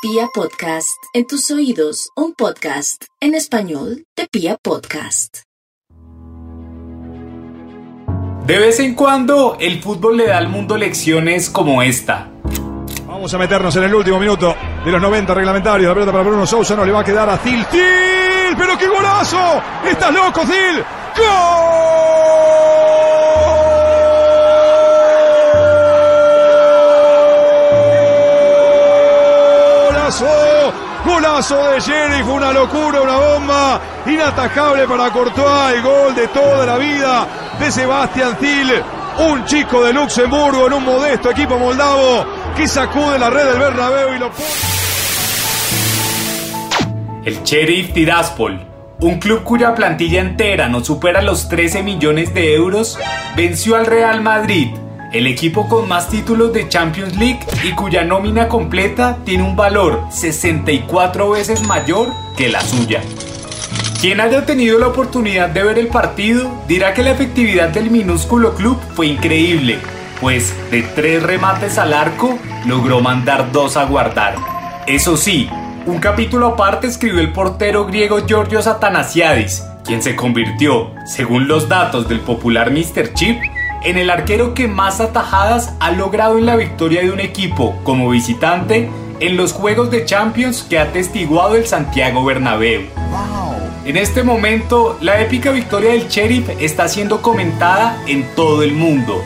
Pia Podcast, en tus oídos, un podcast en español de Pia Podcast. De vez en cuando, el fútbol le da al mundo lecciones como esta. Vamos a meternos en el último minuto de los 90 reglamentarios. La pelota para Bruno Sousa no le va a quedar a Zil. ¡Zil! ¡Pero qué golazo! ¡Estás loco, Zil! ¡Golazo! Golazo de fue una locura, una bomba inatajable para Courtois, el gol de toda la vida de Sebastián Zil, un chico de Luxemburgo en un modesto equipo moldavo que sacude la red del Bernabéu y lo. El Sheriff Tiraspol, un club cuya plantilla entera no supera los 13 millones de euros, venció al Real Madrid, el equipo con más títulos de Champions League y cuya nómina completa tiene un valor 64 veces mayor que la suya. Quien haya tenido la oportunidad de ver el partido dirá que la efectividad del minúsculo club fue increíble, pues de tres remates al arco logró mandar dos a guardar. Eso sí, un capítulo aparte escribió el portero griego Georgios Atanasiadis, quien se convirtió, según los datos del popular Mr. Chip, en el arquero que más atajadas ha logrado en la victoria de un equipo como visitante en los Juegos de Champions que ha testiguado el Santiago Bernabéu. En este momento, la épica victoria del Sheriff está siendo comentada en todo el mundo,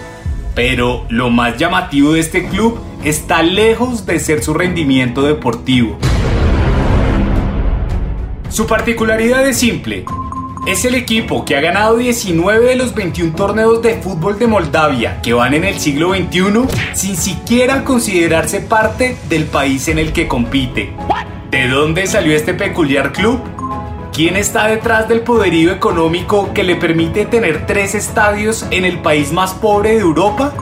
pero lo más llamativo de este club está lejos de ser su rendimiento deportivo. Su particularidad es simple. Es el equipo que ha ganado 19 de los 21 torneos de fútbol de Moldavia que van en el siglo XXI sin siquiera considerarse parte del país en el que compite. ¿De dónde salió este peculiar club? ¿Quién está detrás del poderío económico que le permite tener tres estadios en el país más pobre de Europa?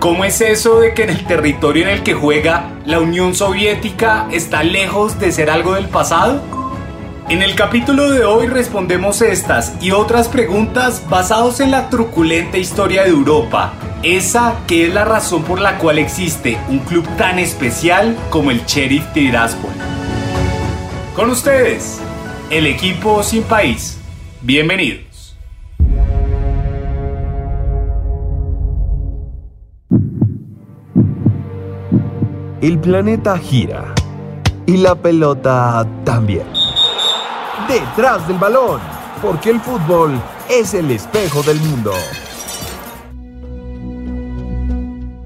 ¿Cómo es eso de que en el territorio en el que juega la Unión Soviética está lejos de ser algo del pasado? En el capítulo de hoy respondemos estas y otras preguntas basados en la truculenta historia de Europa, esa que es la razón por la cual existe un club tan especial como el Sheriff Tiraspol. Con ustedes, el equipo sin país. Bienvenidos. El planeta gira y la pelota también. Detrás del balón, porque el fútbol es el espejo del mundo.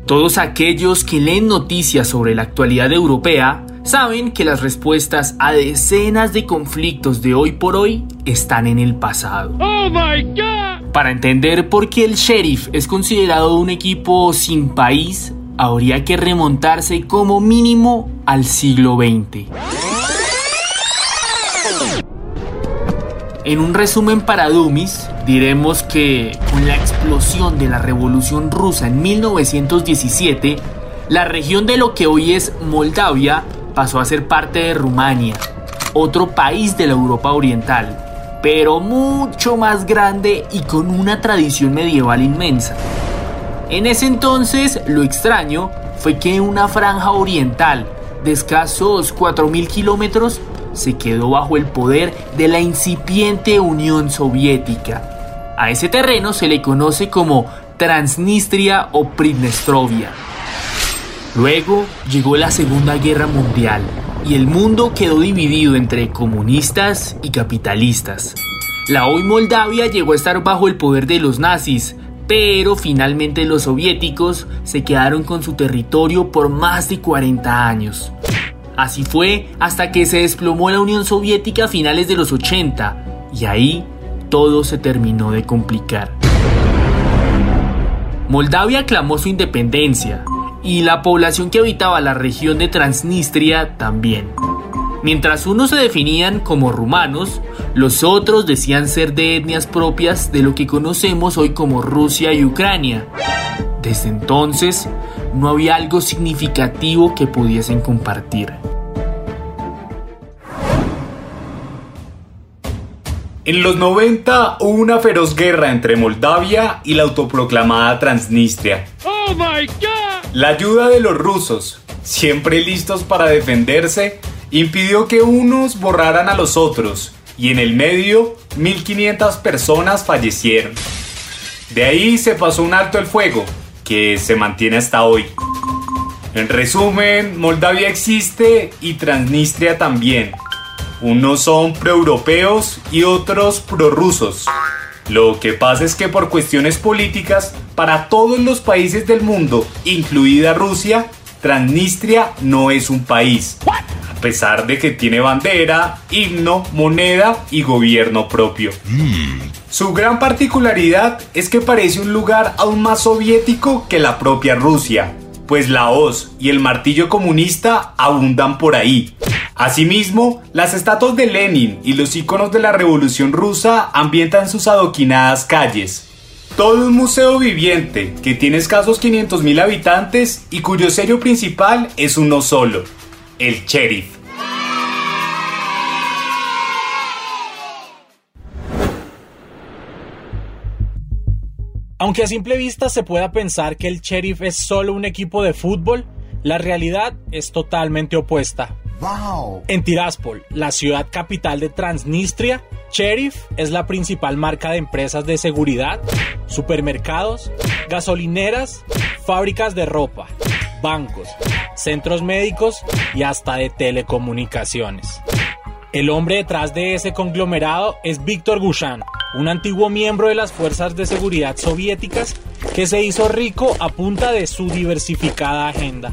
Todos aquellos que leen noticias sobre la actualidad europea saben que las respuestas a decenas de conflictos de hoy por hoy están en el pasado. Para entender por qué el Sheriff es considerado un equipo sin país, habría que remontarse como mínimo al siglo XX. En un resumen para Dummies, diremos que con la explosión de la Revolución Rusa en 1917, la región de lo que hoy es Moldavia pasó a ser parte de Rumania, otro país de la Europa Oriental, pero mucho más grande y con una tradición medieval inmensa. En ese entonces, lo extraño fue que una franja oriental de escasos 4.000 kilómetros se quedó bajo el poder de la incipiente Unión Soviética. A ese terreno se le conoce como Transnistria o Pridnestrovia. Luego llegó la Segunda Guerra Mundial y el mundo quedó dividido entre comunistas y capitalistas. La hoy Moldavia llegó a estar bajo el poder de los nazis, pero finalmente los soviéticos se quedaron con su territorio por más de 40 años. Así fue hasta que se desplomó la Unión Soviética a finales de los 80 y ahí todo se terminó de complicar. Moldavia clamó su independencia y la población que habitaba la región de Transnistria también. Mientras unos se definían como rumanos, los otros decían ser de etnias propias de lo que conocemos hoy como Rusia y Ucrania. Desde entonces, no había algo significativo que pudiesen compartir. En los 90 hubo una feroz guerra entre Moldavia y la autoproclamada Transnistria. La ayuda de los rusos, siempre listos para defenderse, impidió que unos borraran a los otros y en el medio 1500 personas fallecieron. De ahí se pasó un alto el fuego, que se mantiene hasta hoy. En resumen, Moldavia existe y Transnistria también. Unos son proeuropeos y otros prorrusos. Lo que pasa es que por cuestiones políticas, para todos los países del mundo, incluida Rusia, Transnistria no es un país, a pesar de que tiene bandera, himno, moneda y gobierno propio. Su gran particularidad es que parece un lugar aún más soviético que la propia Rusia, pues la hoz y el martillo comunista abundan por ahí. Asimismo, las estatuas de Lenin y los iconos de la Revolución Rusa ambientan sus adoquinadas calles. Todo un museo viviente que tiene escasos 500.000 habitantes y cuyo sello principal es uno solo, el sheriff. Aunque a simple vista se pueda pensar que el Sheriff es solo un equipo de fútbol, la realidad es totalmente opuesta. En Tiraspol, la ciudad capital de Transnistria, Sheriff es la principal marca de empresas de seguridad, supermercados, gasolineras, fábricas de ropa, bancos, centros médicos y hasta de telecomunicaciones. El hombre detrás de ese conglomerado es Víctor Gushan, un antiguo miembro de las fuerzas de seguridad soviéticas que se hizo rico a punta de su diversificada agenda.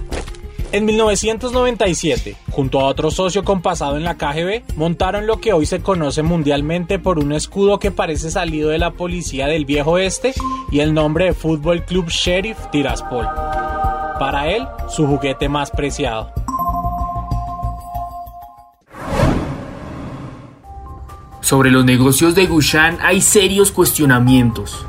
En 1997, junto a otro socio compasado en la KGB, montaron lo que hoy se conoce mundialmente por un escudo que parece salido de la policía del viejo este y el nombre de Fútbol Club Sheriff Tiraspol. Para él, su juguete más preciado. Sobre los negocios de Gushan hay serios cuestionamientos.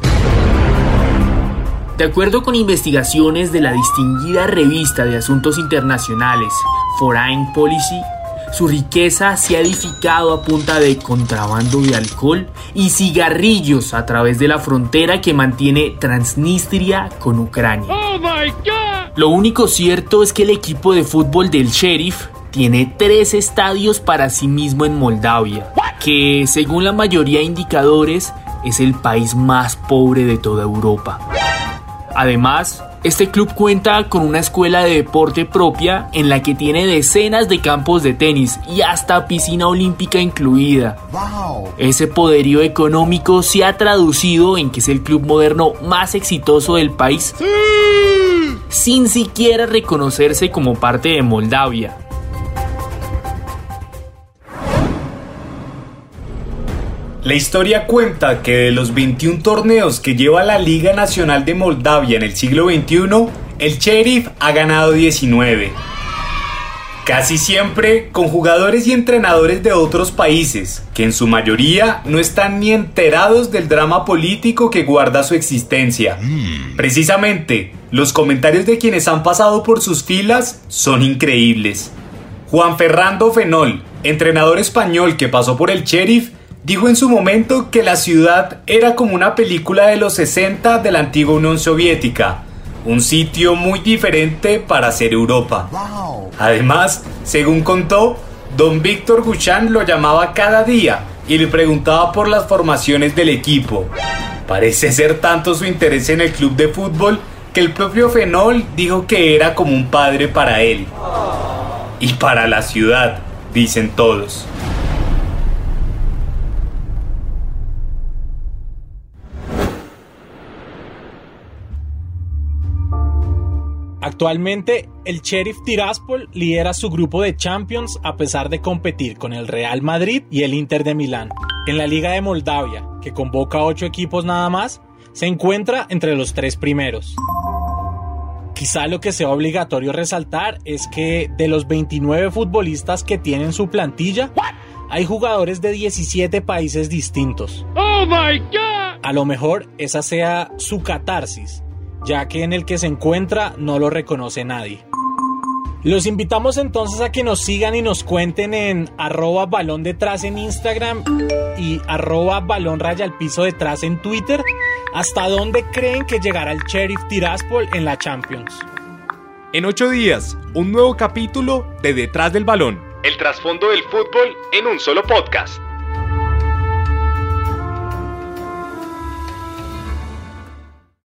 De acuerdo con investigaciones de la distinguida revista de asuntos internacionales Foreign Policy, su riqueza se ha edificado a punta de contrabando de alcohol y cigarrillos a través de la frontera que mantiene Transnistria con Ucrania. Lo único cierto es que el equipo de fútbol del Sheriff tiene tres estadios para sí mismo en Moldavia, que según la mayoría de indicadores es el país más pobre de toda Europa. Además, este club cuenta con una escuela de deporte propia en la que tiene decenas de campos de tenis y hasta piscina olímpica incluida. Ese poderío económico se ha traducido en que es el club moderno más exitoso del país, sin siquiera reconocerse como parte de Moldavia. La historia cuenta que de los 21 torneos que lleva la Liga Nacional de Moldavia en el siglo XXI, el Sheriff ha ganado 19. Casi siempre con jugadores y entrenadores de otros países, que en su mayoría no están ni enterados del drama político que guarda su existencia. Precisamente, los comentarios de quienes han pasado por sus filas son increíbles. Juan Fernando Fenol, entrenador español que pasó por el Sheriff, dijo en su momento que la ciudad era como una película de los 60 de la antigua Unión Soviética, un sitio muy diferente para ser Europa. Además, según contó, don Víctor Guchan lo llamaba cada día y le preguntaba por las formaciones del equipo. Parece ser tanto su interés en el club de fútbol que el propio Fenol dijo que era como un padre para él. Y para la ciudad, dicen todos. Actualmente, el Sheriff Tiraspol lidera su grupo de Champions a pesar de competir con el Real Madrid y el Inter de Milán. En la Liga de Moldavia, que convoca a ocho equipos nada más, se encuentra entre los tres primeros. Quizá lo que sea obligatorio resaltar es que de los 29 futbolistas que tienen su plantilla, hay jugadores de 17 países distintos. ¡Oh my God! A lo mejor esa sea su catarsis, ya que en el que se encuentra no lo reconoce nadie. Los invitamos entonces a que nos sigan y nos cuenten en arroba balón detrás en Instagram y arroba balón raya al piso detrás en Twitter hasta dónde creen que llegará el Sheriff Tiraspol en la Champions. En ocho días, un nuevo capítulo de Detrás del Balón. El trasfondo del fútbol en un solo podcast.